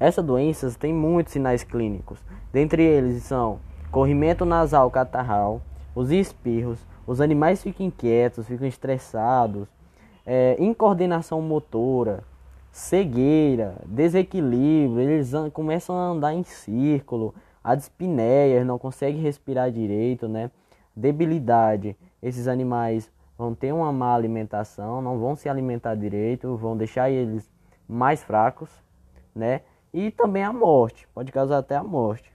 Essa doença tem muitos sinais clínicos. Dentre eles são corrimento nasal catarral, os espirros, os animais ficam inquietos, ficam estressados, é, incoordenação motora, cegueira, desequilíbrio, eles começam a andar em círculo, a dispneia, não conseguem respirar direito, né? Debilidade, esses animais vão ter uma má alimentação, não vão se alimentar direito, vão deixar eles mais fracos, né? E também a morte, pode causar até a morte.